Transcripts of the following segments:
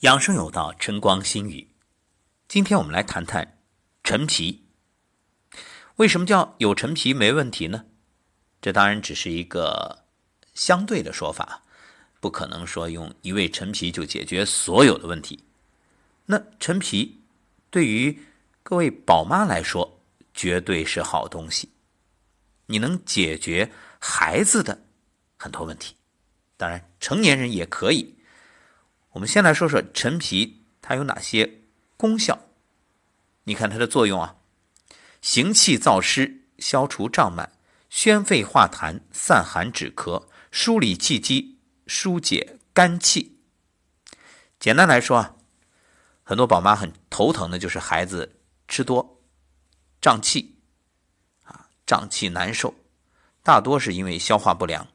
养生有道，晨光心语。今天我们来谈谈陈皮。为什么叫有陈皮没问题呢？这当然只是一个相对的说法，不可能说用一味陈皮就解决所有的问题。那陈皮对于各位宝妈来说，绝对是好东西。你能解决孩子的很多问题，当然成年人也可以。我们先来说说陈皮，它有哪些功效？你看它的作用啊，行气燥湿，消除胀满，宣肺化痰，散寒止咳，梳理气机，疏解肝气。简单来说啊，很多宝妈很头疼的就是孩子吃多，胀气，啊，胀气难受，大多是因为消化不良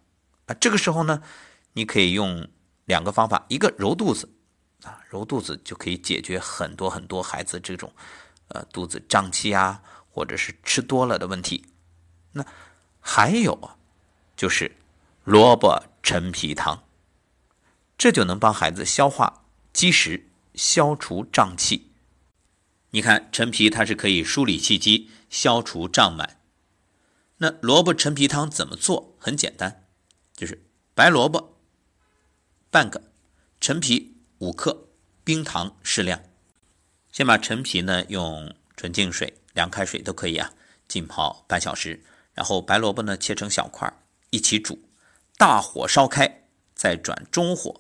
啊。这个时候呢，你可以用。两个方法，一个揉肚子，啊，揉肚子就可以解决很多很多孩子这种，呃，肚子胀气啊，或者是吃多了的问题。那还有啊，就是萝卜陈皮汤，这就能帮孩子消化积食，消除胀气。你看陈皮它是可以梳理气机，消除胀满。那萝卜陈皮汤怎么做？很简单，就是白萝卜。半个陈皮五克，冰糖适量。先把陈皮呢用纯净水、凉开水都可以啊，浸泡半小时。然后白萝卜呢切成小块，一起煮，大火烧开，再转中火。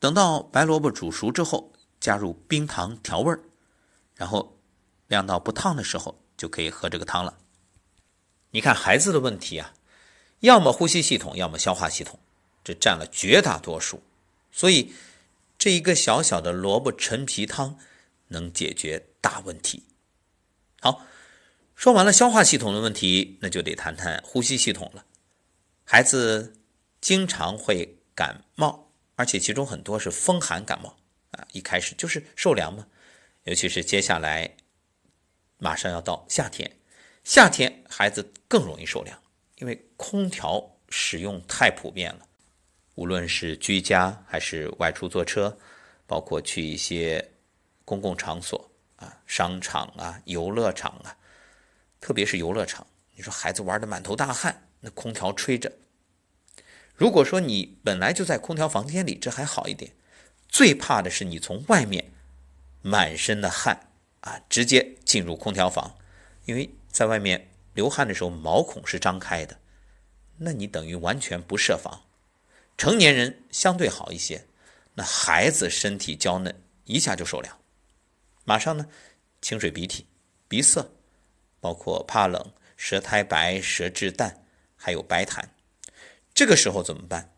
等到白萝卜煮熟之后，加入冰糖调味儿，然后晾到不烫的时候，就可以喝这个汤了。你看孩子的问题啊，要么呼吸系统，要么消化系统。这占了绝大多数，所以这一个小小的萝卜陈皮汤能解决大问题。好，说完了消化系统的问题，那就得谈谈呼吸系统了。孩子经常会感冒，而且其中很多是风寒感冒啊，一开始就是受凉嘛，尤其是接下来马上要到夏天，夏天孩子更容易受凉，因为空调使用太普遍了。无论是居家还是外出坐车，包括去一些公共场所啊，商场啊、游乐场啊，特别是游乐场，你说孩子玩的满头大汗，那空调吹着。如果说你本来就在空调房间里，这还好一点。最怕的是你从外面满身的汗啊，直接进入空调房，因为在外面流汗的时候毛孔是张开的，那你等于完全不设防。成年人相对好一些，那孩子身体娇嫩，一下就受凉，马上呢，清水鼻涕、鼻塞，包括怕冷、舌苔白、舌质淡，还有白痰。这个时候怎么办？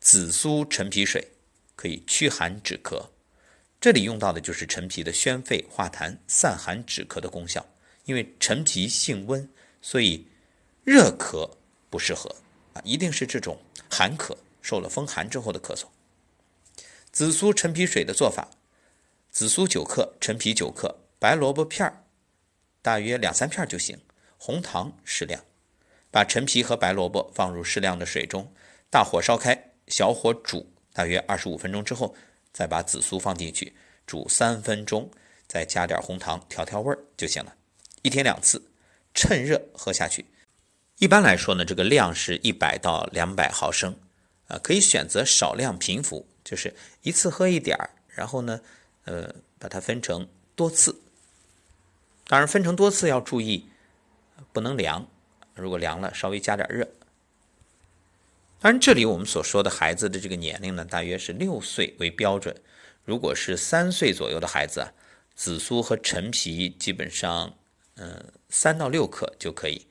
紫苏陈皮水可以驱寒止咳，这里用到的就是陈皮的宣肺化痰、散寒止咳的功效。因为陈皮性温，所以热咳不适合啊，一定是这种寒咳。受了风寒之后的咳嗽，紫苏陈皮水的做法：紫苏九克，陈皮九克，白萝卜片儿大约两三片就行，红糖适量。把陈皮和白萝卜放入适量的水中，大火烧开，小火煮大约二十五分钟之后，再把紫苏放进去煮三分钟，再加点红糖调调味儿就行了。一天两次，趁热喝下去。一般来说呢，这个量是一百到两百毫升。啊，可以选择少量平服，就是一次喝一点儿，然后呢，呃，把它分成多次。当然，分成多次要注意，不能凉。如果凉了，稍微加点热。当然，这里我们所说的孩子的这个年龄呢，大约是六岁为标准。如果是三岁左右的孩子啊，紫苏和陈皮基本上，嗯，三到六克就可以。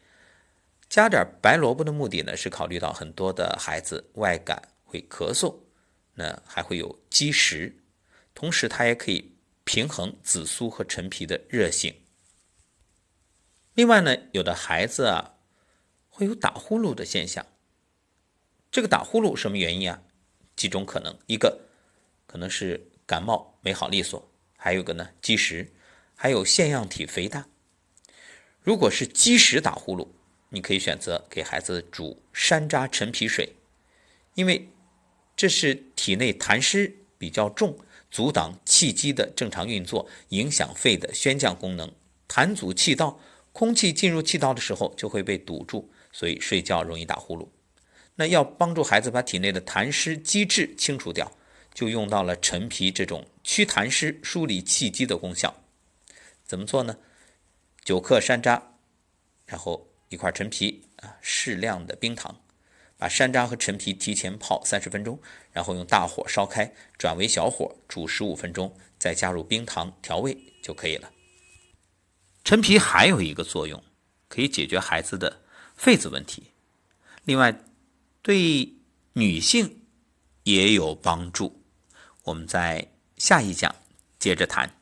加点白萝卜的目的呢，是考虑到很多的孩子外感会咳嗽，那还会有积食，同时它也可以平衡紫苏和陈皮的热性。另外呢，有的孩子啊会有打呼噜的现象，这个打呼噜什么原因啊？几种可能，一个可能是感冒没好利索，还有个呢积食，还有腺样体肥大。如果是积食打呼噜，你可以选择给孩子煮山楂陈皮水，因为这是体内痰湿比较重，阻挡气机的正常运作，影响肺的宣降功能。痰阻气道，空气进入气道的时候就会被堵住，所以睡觉容易打呼噜。那要帮助孩子把体内的痰湿积滞清除掉，就用到了陈皮这种祛痰湿、梳理气机的功效。怎么做呢？九克山楂，然后一块陈皮啊，适量的冰糖，把山楂和陈皮提前泡三十分钟，然后用大火烧开，转为小火煮十五分钟，再加入冰糖调味就可以了。陈皮还有一个作用，可以解决孩子的痱子问题。另外，对女性也有帮助，我们在下一讲接着谈。